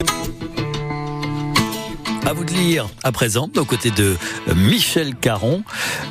Thank you. À vous de lire à présent, aux côtés de Michel Caron.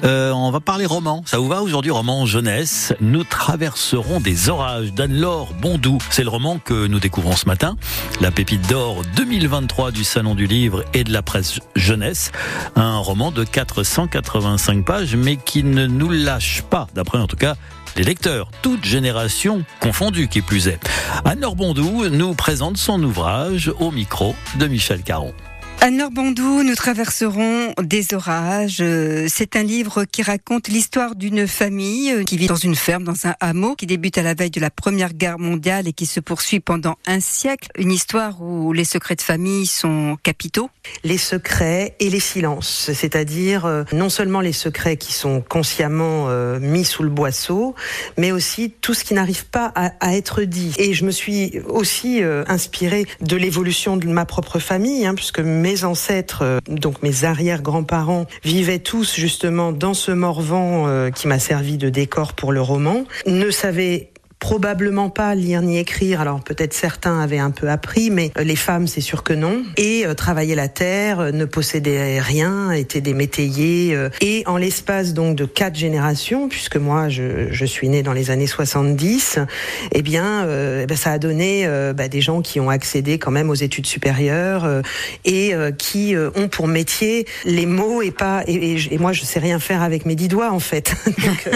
Euh, on va parler roman. Ça vous va aujourd'hui, roman jeunesse? Nous traverserons des orages d'Anne-Laure Bondou. C'est le roman que nous découvrons ce matin. La pépite d'or 2023 du Salon du Livre et de la presse jeunesse. Un roman de 485 pages, mais qui ne nous lâche pas, d'après en tout cas les lecteurs, toutes générations confondues qui plus est. Anne-Laure Bondou nous présente son ouvrage au micro de Michel Caron. Anne-Laure Bondou, nous traverserons des orages. Euh, c'est un livre qui raconte l'histoire d'une famille euh, qui vit dans une ferme, dans un hameau, qui débute à la veille de la Première Guerre mondiale et qui se poursuit pendant un siècle. Une histoire où les secrets de famille sont capitaux. Les secrets et les silences, c'est-à-dire euh, non seulement les secrets qui sont consciemment mis sous le boisseau, mais aussi tout ce qui n'arrive pas à, être dit. Et je me suis aussi inspirée de l'évolution de ma propre famille, hein, puisque mes ancêtres, euh, donc mes arrière-grands-parents, vivaient tous justement dans ce Morvan euh, qui m'a servi de décor pour le roman, ne savaient probablement pas lire ni écrire. Alors peut-être certains avaient un peu appris, mais euh, les femmes, c'est sûr que non. Et euh, travaillaient la terre, euh, ne possédaient rien, étaient des métayers. et en l'espace donc de quatre générations, puisque moi je, je suis née dans les années 70, eh bien, eh ben, ça a donné bah, des gens qui ont accédé quand même aux études supérieures et qui ont pour métier les mots et pas. Et, et, moi je sais rien faire avec mes dix doigts en fait. donc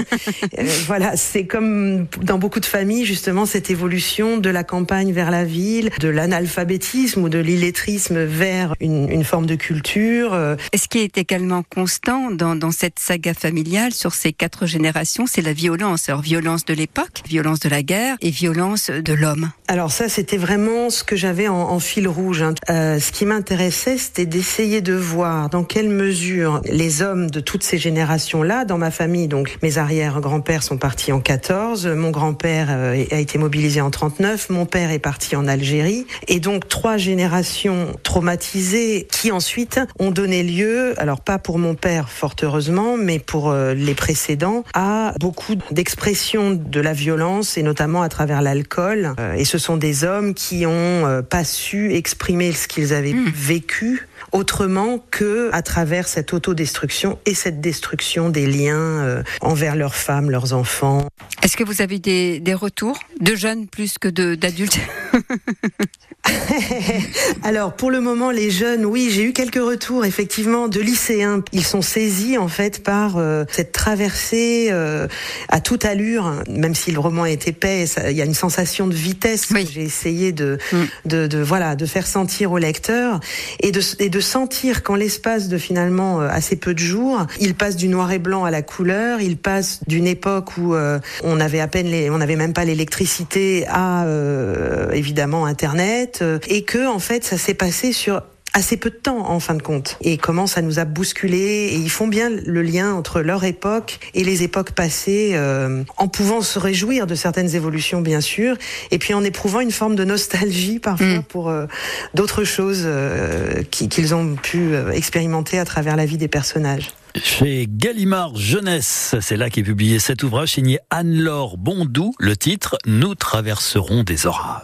voilà, c'est comme dans beaucoup de famille, justement, cette évolution de la campagne vers la ville, de l'analphabétisme ou de l'illettrisme vers une, forme de culture. Euh. ce qui est également constant dans, dans cette saga familiale sur ces quatre générations, c'est la violence. Alors, violence de l'époque, violence de la guerre et violence de l'homme. Alors ça, c'était vraiment ce que j'avais en, fil rouge. Hein. Euh, ce qui m'intéressait, c'était d'essayer de voir dans quelle mesure les hommes de toutes ces générations-là, dans ma famille, donc mes arrière-grands-pères sont partis en 14, mon grand-père euh, a été mobilisé en 39, mon père est parti en Algérie, et donc trois générations traumatisées qui ensuite ont donné lieu, alors pas pour mon père fort heureusement, mais pour euh, les précédents, à beaucoup d'expressions de la violence et notamment à travers l'alcool. Euh, et ce sont des hommes qui ont pas su exprimer ce qu'ils avaient hmm. vécu autrement que à travers cette autodestruction et cette destruction des liens envers leurs femmes, leurs enfants. Est-ce que vous avez des, des retours de jeunes plus que d'adultes Alors pour le moment, les jeunes, oui, j'ai eu quelques retours effectivement de lycéens. Ils sont saisis en fait par euh, cette traversée euh, à toute allure, même si le roman est épais, il y a une sensation de vitesse que j'ai essayé de, mm. de, de, voilà de faire sentir au lecteur et de, et de sentir qu'en l'espace de finalement euh, assez peu de jours, il passe du noir et blanc à la couleur, il passe d'une époque où on avait à peine les, on n'avait même pas l'électricité à évidemment Internet euh, et que en fait ça s'est passé sur assez peu de temps en fin de compte et comment ça nous a bousculé et ils font bien le lien entre leur époque et les époques passées euh, en pouvant se réjouir de certaines évolutions bien sûr et puis en éprouvant une forme de nostalgie parfois mm. pour euh, d'autres choses qu'ils ont pu expérimenter à travers la vie des personnages. Chez Gallimard Jeunesse, c'est là qu'est publié cet ouvrage signé Anne-Laure Bondou, le titre Nous traverserons des orages.